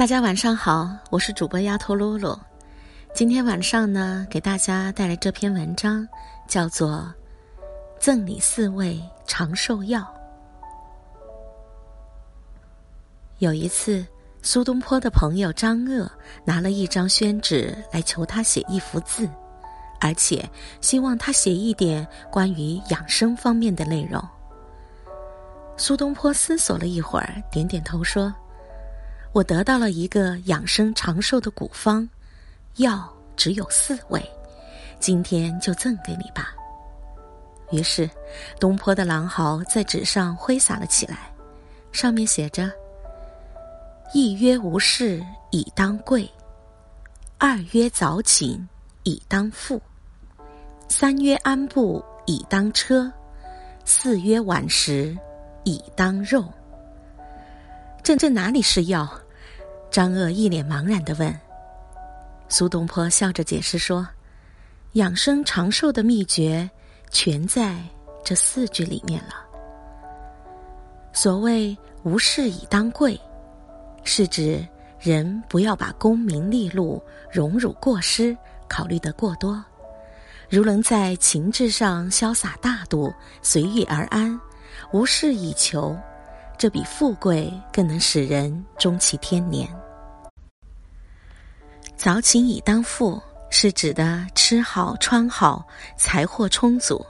大家晚上好，我是主播丫头露露。今天晚上呢，给大家带来这篇文章，叫做《赠你四味长寿药》。有一次，苏东坡的朋友张鄂拿了一张宣纸来求他写一幅字，而且希望他写一点关于养生方面的内容。苏东坡思索了一会儿，点点头说。我得到了一个养生长寿的古方，药只有四味，今天就赠给你吧。于是，东坡的狼毫在纸上挥洒了起来，上面写着：“一曰无事以当贵，二曰早寝以当富，三曰安步以当车，四曰晚食以当肉。”这这哪里是药？张鄂一脸茫然的问。苏东坡笑着解释说：“养生长寿的秘诀，全在这四句里面了。所谓‘无事以当贵’，是指人不要把功名利禄、荣辱过失考虑得过多，如能在情志上潇洒大度、随遇而安，无事以求。”这比富贵更能使人终其天年。早寝以当富，是指的吃好穿好，财货充足，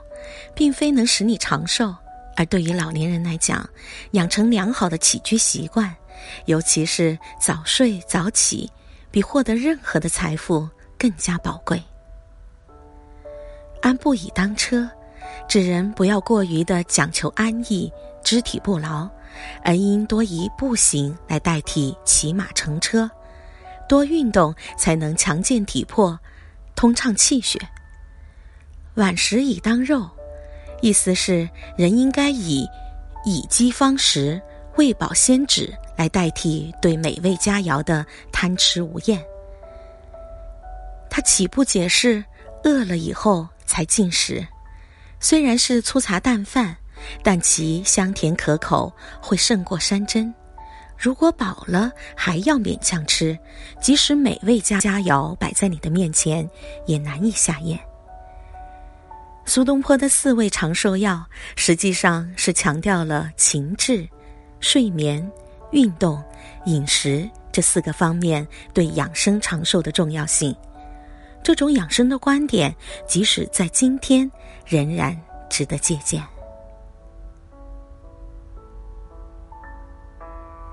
并非能使你长寿。而对于老年人来讲，养成良好的起居习惯，尤其是早睡早起，比获得任何的财富更加宝贵。安步以当车，指人不要过于的讲求安逸，肢体不劳。而应多以步行来代替骑马乘车，多运动才能强健体魄，通畅气血。晚食以当肉，意思是人应该以以饥方食、喂饱先止来代替对美味佳肴的贪吃无厌。他起不解释，饿了以后才进食，虽然是粗茶淡饭。但其香甜可口，会胜过山珍。如果饱了还要勉强吃，即使美味佳佳肴摆在你的面前，也难以下咽。苏东坡的四味长寿药，实际上是强调了情志、睡眠、运动、饮食这四个方面对养生长寿的重要性。这种养生的观点，即使在今天，仍然值得借鉴。